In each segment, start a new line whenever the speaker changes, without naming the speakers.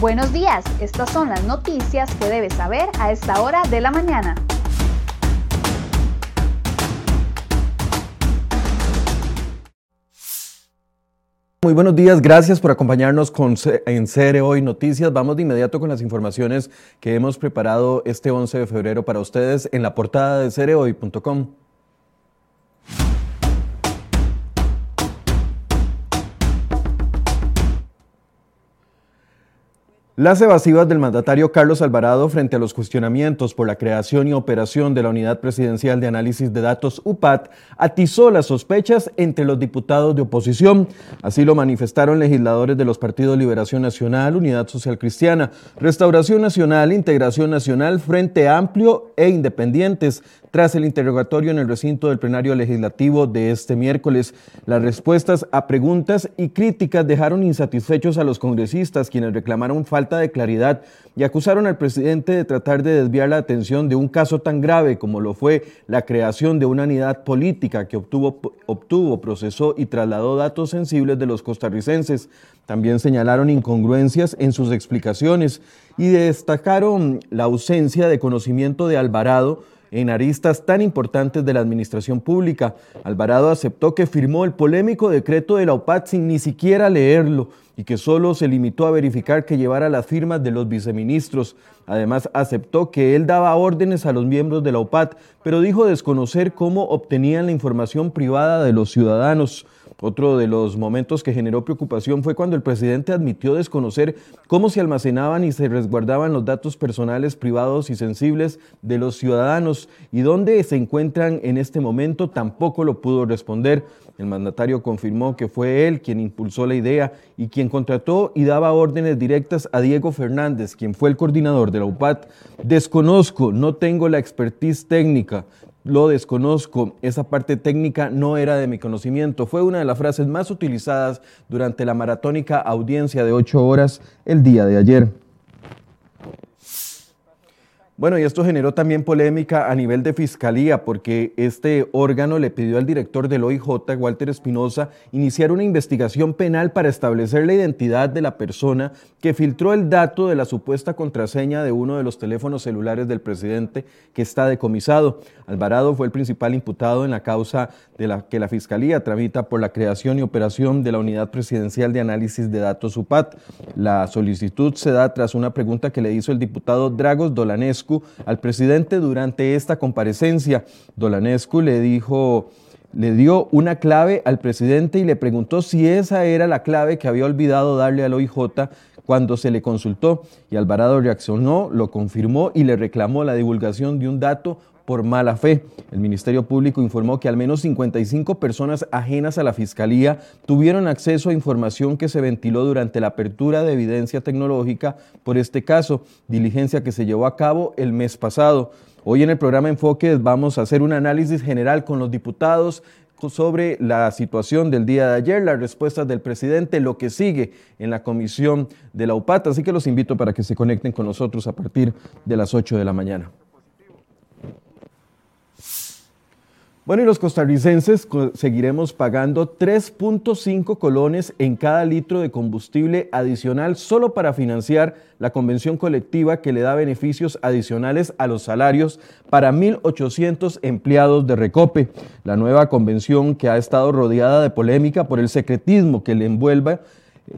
Buenos días, estas son las noticias que debes saber a esta hora de la mañana.
Muy buenos días, gracias por acompañarnos en Cere Hoy Noticias. Vamos de inmediato con las informaciones que hemos preparado este 11 de febrero para ustedes en la portada de cerehoy.com. Las evasivas del mandatario Carlos Alvarado frente a los cuestionamientos por la creación y operación de la Unidad Presidencial de Análisis de Datos UPAT atizó las sospechas entre los diputados de oposición. Así lo manifestaron legisladores de los partidos Liberación Nacional, Unidad Social Cristiana, Restauración Nacional, Integración Nacional, Frente Amplio e Independientes, tras el interrogatorio en el recinto del plenario legislativo de este miércoles. Las respuestas a preguntas y críticas dejaron insatisfechos a los congresistas, quienes reclamaron falta de claridad y acusaron al presidente de tratar de desviar la atención de un caso tan grave como lo fue la creación de una unidad política que obtuvo, obtuvo procesó y trasladó datos sensibles de los costarricenses. También señalaron incongruencias en sus explicaciones y destacaron la ausencia de conocimiento de Alvarado en aristas tan importantes de la administración pública. Alvarado aceptó que firmó el polémico decreto de la OPAT sin ni siquiera leerlo y que solo se limitó a verificar que llevara las firmas de los viceministros. Además, aceptó que él daba órdenes a los miembros de la OPAT, pero dijo desconocer cómo obtenían la información privada de los ciudadanos. Otro de los momentos que generó preocupación fue cuando el presidente admitió desconocer cómo se almacenaban y se resguardaban los datos personales privados y sensibles de los ciudadanos y dónde se encuentran en este momento tampoco lo pudo responder. El mandatario confirmó que fue él quien impulsó la idea y quien contrató y daba órdenes directas a Diego Fernández, quien fue el coordinador de la UPAT. Desconozco, no tengo la expertise técnica, lo desconozco, esa parte técnica no era de mi conocimiento. Fue una de las frases más utilizadas durante la maratónica audiencia de ocho horas el día de ayer. Bueno, y esto generó también polémica a nivel de fiscalía porque este órgano le pidió al director del OIJ, Walter Espinosa, iniciar una investigación penal para establecer la identidad de la persona que filtró el dato de la supuesta contraseña de uno de los teléfonos celulares del presidente que está decomisado. Alvarado fue el principal imputado en la causa de la que la fiscalía tramita por la creación y operación de la Unidad Presidencial de Análisis de Datos UPAT. La solicitud se da tras una pregunta que le hizo el diputado Dragos Al presidente durante esta comparecencia. Dolanescu le dijo le dio una clave al presidente y le preguntó si esa era la clave que había olvidado darle al OIJ cuando se le consultó. Y Alvarado reaccionó, lo confirmó y le reclamó la divulgación de un dato por mala fe. El Ministerio Público informó que al menos 55 personas ajenas a la Fiscalía tuvieron acceso a información que se ventiló durante la apertura de evidencia tecnológica por este caso, diligencia que se llevó a cabo el mes pasado. Hoy en el programa Enfoque vamos a hacer un análisis general con los diputados sobre la situación del día de ayer, las respuestas del presidente, lo que sigue en la comisión de la UPAT. Así que los invito para que se conecten con nosotros a partir de las 8 de la mañana. Bueno, y los costarricenses seguiremos pagando 3.5 colones en cada litro de combustible adicional solo para financiar la convención colectiva que le da beneficios adicionales a los salarios para 1.800 empleados de Recope. La nueva convención que ha estado rodeada de polémica por el secretismo que le envuelve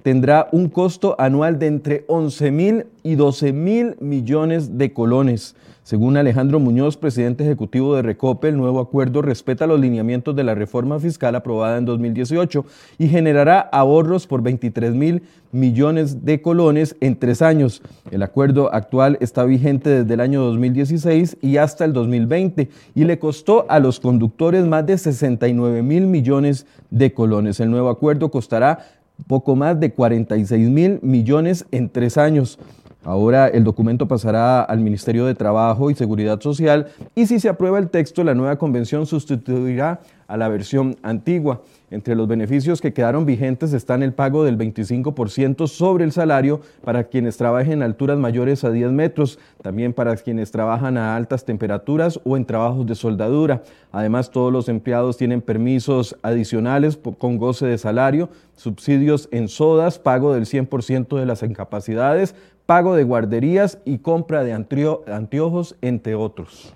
tendrá un costo anual de entre 11 mil y 12 mil millones de colones. Según Alejandro Muñoz, presidente ejecutivo de Recope, el nuevo acuerdo respeta los lineamientos de la reforma fiscal aprobada en 2018 y generará ahorros por 23 mil millones de colones en tres años. El acuerdo actual está vigente desde el año 2016 y hasta el 2020 y le costó a los conductores más de 69 mil millones de colones. El nuevo acuerdo costará poco más de 46 mil millones en tres años. Ahora el documento pasará al Ministerio de Trabajo y Seguridad Social y si se aprueba el texto, la nueva convención sustituirá a la versión antigua. Entre los beneficios que quedaron vigentes están el pago del 25% sobre el salario para quienes trabajen en alturas mayores a 10 metros, también para quienes trabajan a altas temperaturas o en trabajos de soldadura. Además, todos los empleados tienen permisos adicionales con goce de salario, subsidios en sodas, pago del 100% de las incapacidades, pago de guarderías y compra de anteojos, entre otros.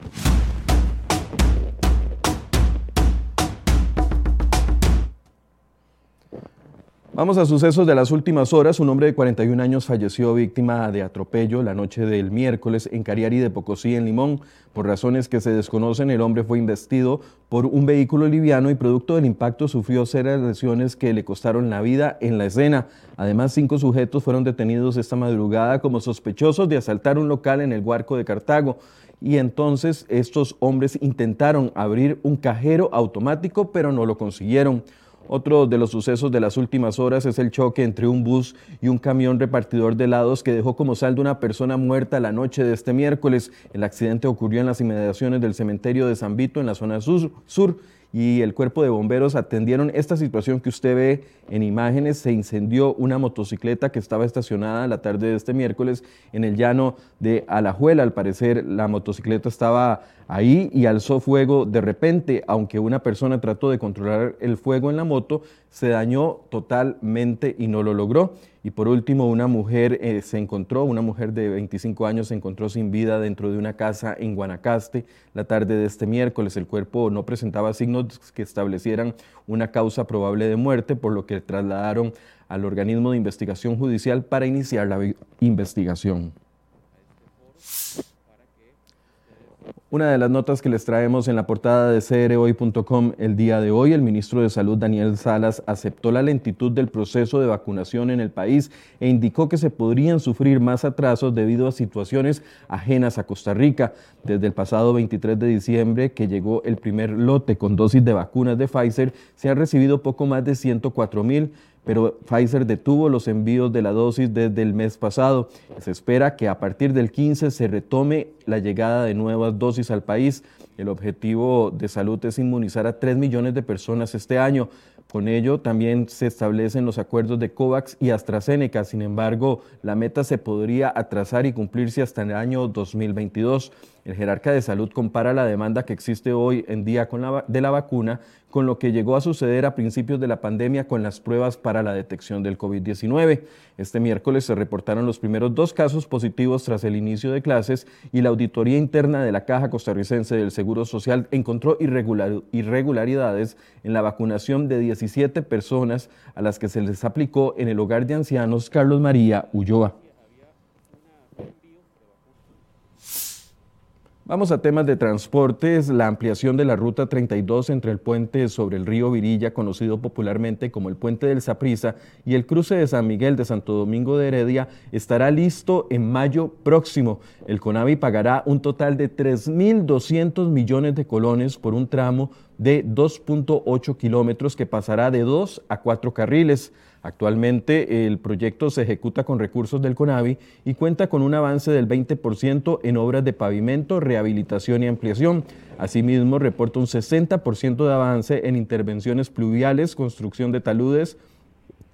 Vamos a sucesos de las últimas horas. Un hombre de 41 años falleció víctima de atropello la noche del miércoles en Cariari de Pocosí, en Limón. Por razones que se desconocen, el hombre fue investido por un vehículo liviano y producto del impacto sufrió serias lesiones que le costaron la vida en la escena. Además, cinco sujetos fueron detenidos esta madrugada como sospechosos de asaltar un local en el Huarco de Cartago. Y entonces estos hombres intentaron abrir un cajero automático, pero no lo consiguieron. Otro de los sucesos de las últimas horas es el choque entre un bus y un camión repartidor de helados que dejó como saldo una persona muerta la noche de este miércoles. El accidente ocurrió en las inmediaciones del cementerio de San Vito en la zona sur, sur y el cuerpo de bomberos atendieron esta situación que usted ve en imágenes. Se incendió una motocicleta que estaba estacionada la tarde de este miércoles en el llano de Alajuela. Al parecer la motocicleta estaba ahí y alzó fuego de repente, aunque una persona trató de controlar el fuego en la moto, se dañó totalmente y no lo logró. Y por último, una mujer eh, se encontró, una mujer de 25 años se encontró sin vida dentro de una casa en Guanacaste la tarde de este miércoles. El cuerpo no presentaba signos que establecieran una causa probable de muerte, por lo que trasladaron al organismo de investigación judicial para iniciar la investigación. Una de las notas que les traemos en la portada de crhoy.com el día de hoy, el ministro de Salud Daniel Salas aceptó la lentitud del proceso de vacunación en el país e indicó que se podrían sufrir más atrasos debido a situaciones ajenas a Costa Rica. Desde el pasado 23 de diciembre, que llegó el primer lote con dosis de vacunas de Pfizer, se han recibido poco más de 104 mil pero Pfizer detuvo los envíos de la dosis desde el mes pasado. Se espera que a partir del 15 se retome la llegada de nuevas dosis al país. El objetivo de salud es inmunizar a 3 millones de personas este año. Con ello también se establecen los acuerdos de COVAX y AstraZeneca. Sin embargo, la meta se podría atrasar y cumplirse hasta el año 2022. El jerarca de salud compara la demanda que existe hoy en día de la vacuna con lo que llegó a suceder a principios de la pandemia con las pruebas para la detección del COVID-19. Este miércoles se reportaron los primeros dos casos positivos tras el inicio de clases y la auditoría interna de la Caja Costarricense del Seguro Social encontró irregularidades en la vacunación de 17 personas a las que se les aplicó en el hogar de ancianos Carlos María Ulloa. Vamos a temas de transportes, la ampliación de la ruta 32 entre el puente sobre el río Virilla, conocido popularmente como el puente del Saprisa, y el cruce de San Miguel de Santo Domingo de Heredia estará listo en mayo próximo. El CONAVI pagará un total de 3.200 millones de colones por un tramo de 2.8 kilómetros que pasará de dos a cuatro carriles. Actualmente el proyecto se ejecuta con recursos del CONAVI y cuenta con un avance del 20% en obras de pavimento, rehabilitación y ampliación. Asimismo, reporta un 60% de avance en intervenciones pluviales, construcción de taludes,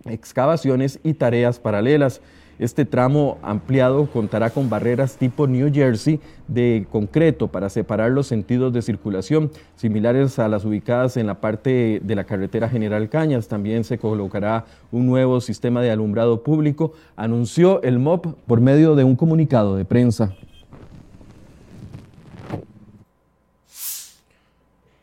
excavaciones y tareas paralelas. Este tramo ampliado contará con barreras tipo New Jersey de concreto para separar los sentidos de circulación, similares a las ubicadas en la parte de la carretera General Cañas. También se colocará un nuevo sistema de alumbrado público, anunció el MOP por medio de un comunicado de prensa.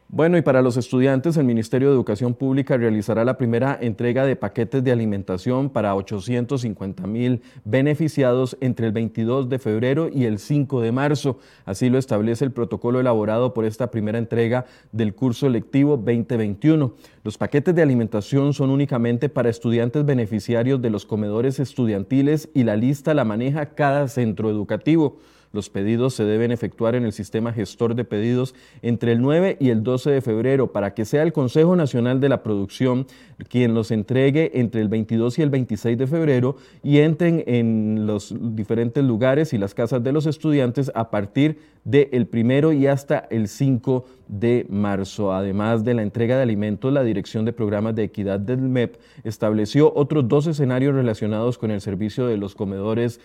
Bueno, y para los estudiantes, el Ministerio de Educación Pública realizará la primera entrega de paquetes de alimentación para 850 mil beneficiados entre el 22 de febrero y el 5 de marzo. Así lo establece el protocolo elaborado por esta primera entrega del curso lectivo 2021. Los paquetes de alimentación son únicamente para estudiantes beneficiarios de los comedores estudiantiles y la lista la maneja cada centro educativo. Los pedidos se deben efectuar en el sistema gestor de pedidos entre el 9 y el 12 de febrero para que sea el Consejo Nacional de la Producción quien los entregue entre el 22 y el 26 de febrero y entren en los diferentes lugares y las casas de los estudiantes a partir del primero y hasta el 5 de marzo. Además de la entrega de alimentos, la Dirección de Programas de Equidad del MEP estableció otros dos escenarios relacionados con el servicio de los comedores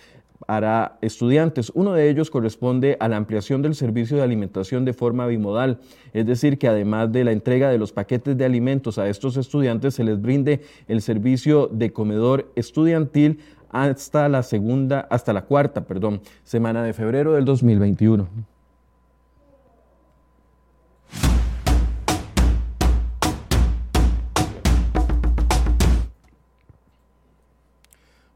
para estudiantes. Uno de ellos corresponde a la ampliación del servicio de alimentación de forma bimodal, es decir, que además de la entrega de los paquetes de alimentos a estos estudiantes, se les brinde el servicio de comedor estudiantil hasta la segunda, hasta la cuarta, perdón, semana de febrero del 2021.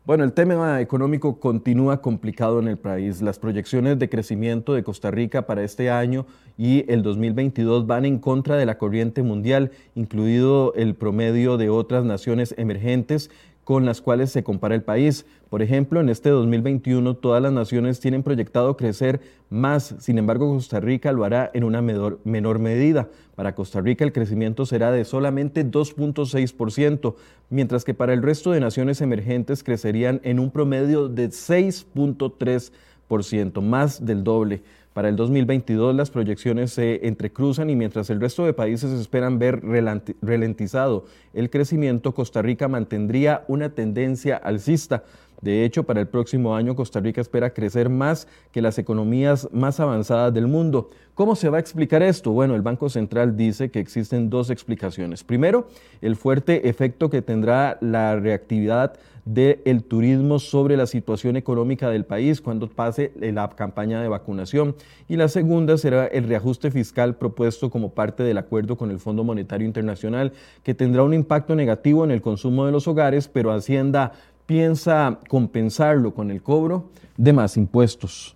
Bueno, el tema económico continúa complicado en el país. Las proyecciones de crecimiento de Costa Rica para este año y el 2022 van en contra de la corriente mundial, incluido el promedio de otras naciones emergentes con las cuales se compara el país. Por ejemplo, en este 2021 todas las naciones tienen proyectado crecer más, sin embargo Costa Rica lo hará en una menor, medida. Para Costa Rica el crecimiento será de solamente 2.6%, mientras que para el resto de naciones emergentes crecerían en un promedio de 6.3%, más del doble. Para el 2022 las proyecciones se entrecruzan y mientras el resto de países esperan ver ralentizado el crecimiento, Costa Rica mantendría una tendencia alcista. De hecho, para el próximo año Costa Rica espera crecer más que las economías más avanzadas del mundo. ¿Cómo se va a explicar esto? Bueno, el Banco Central dice que existen dos explicaciones. Primero, el fuerte efecto que tendrá la reactividad del turismo sobre la situación económica del país cuando pase la campaña de vacunación. Y la segunda será el reajuste fiscal propuesto como parte del acuerdo con el Fondo Monetario Internacional, que tendrá un impacto negativo en el consumo de los hogares, pero Hacienda piensa compensarlo con el cobro de más impuestos.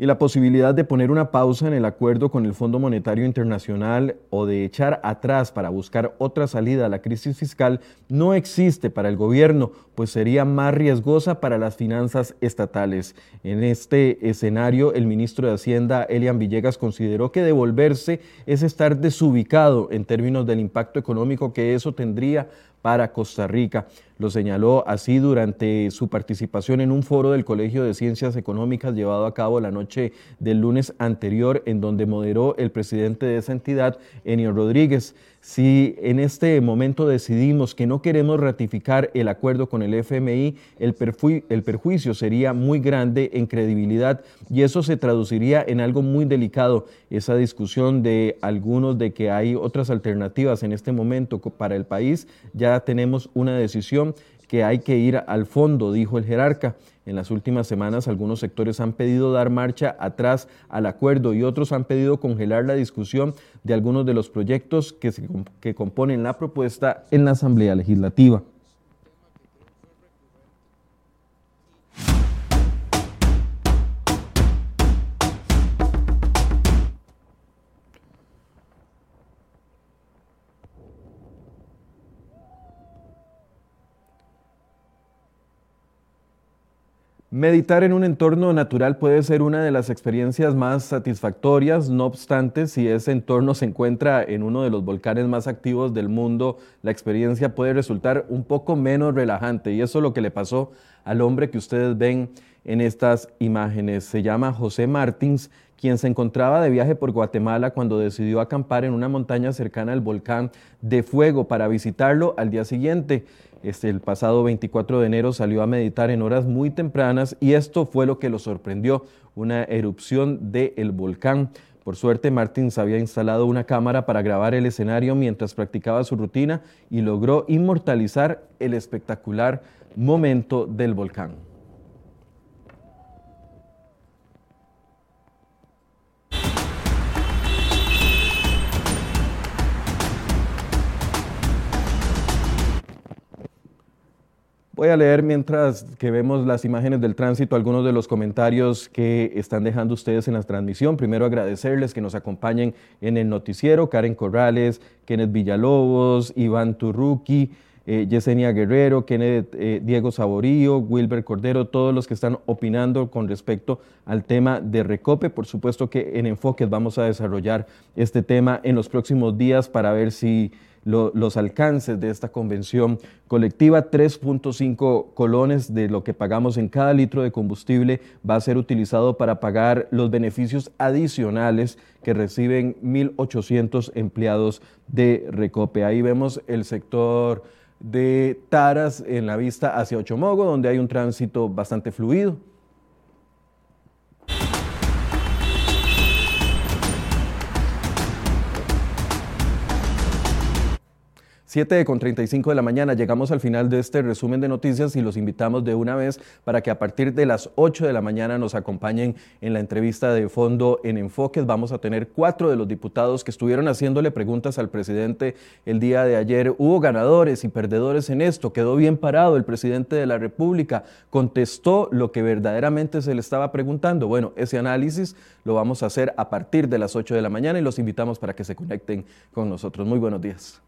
Y la posibilidad de poner una pausa en el acuerdo con el Fondo Monetario Internacional o de echar atrás para buscar otra salida a la crisis fiscal no existe para el gobierno, pues sería más riesgosa para las finanzas estatales. En este escenario, el ministro de Hacienda, Elian Villegas, consideró que devolverse es estar desubicado en términos del impacto económico que eso tendría para Costa Rica. Lo señaló así durante su participación en un foro del Colegio de Ciencias Económicas llevado a cabo la noche del lunes anterior, en donde moderó el presidente de esa entidad, Enio Rodríguez. Si en este momento decidimos que no queremos ratificar el acuerdo con el FMI, el, el, perjuicio sería muy grande en credibilidad y eso se traduciría en algo muy delicado, esa discusión de algunos de que hay otras alternativas en este momento para el país. Ya tenemos una decisión que hay que ir al fondo, dijo el jerarca. En las últimas semanas algunos sectores han pedido dar marcha atrás al acuerdo y otros han pedido congelar la discusión de algunos de los proyectos que, que componen la propuesta en la Asamblea Legislativa. Meditar en un entorno natural puede ser una de las experiencias más satisfactorias, no obstante, si ese entorno se encuentra en uno de los volcanes más activos del mundo, la experiencia puede resultar un poco menos relajante y eso es lo que le pasó al hombre que ustedes ven en estas imágenes. Se llama José Martins, quien se encontraba de viaje por Guatemala cuando decidió acampar en una montaña cercana al volcán de Fuego para visitarlo al día siguiente. Este, el pasado 24 de enero salió a meditar en horas muy tempranas y esto fue lo que lo sorprendió, una erupción del volcán. Por suerte, Martins había instalado una cámara para grabar el escenario mientras practicaba su rutina y logró inmortalizar el espectacular momento del volcán. Voy a leer mientras que vemos las imágenes del tránsito algunos de los comentarios que están dejando ustedes en la transmisión. Primero agradecerles que nos acompañen en el noticiero, Karen Corrales, Kenneth Villalobos, Iván Turruqui, eh, Yesenia Guerrero, Kenneth eh, Diego Saborío, Wilber Cordero, todos los que están opinando con respecto al tema de Recope. Por supuesto que en Enfoques vamos a desarrollar este tema en los próximos días para ver si los alcances de esta convención colectiva, 3.5 colones de lo que pagamos en cada litro de combustible va a ser utilizado para pagar los beneficios adicionales que reciben 1.800 empleados de Recope. Ahí vemos el sector de Taras en la vista hacia Ochomogo, donde hay un tránsito bastante fluido. 7 con 35 de la mañana llegamos al final de este resumen de noticias y los invitamos de una vez para que a partir de las 8 de la mañana nos acompañen en la entrevista de fondo en Enfoques. Vamos a tener cuatro de los diputados que estuvieron haciéndole preguntas al presidente el día de ayer. Hubo ganadores y perdedores en esto. Quedó bien parado el presidente de la República. Contestó lo que verdaderamente se le estaba preguntando. Bueno, ese análisis lo vamos a hacer a partir de las 8 de la mañana y los invitamos para que se conecten con nosotros. Muy buenos días.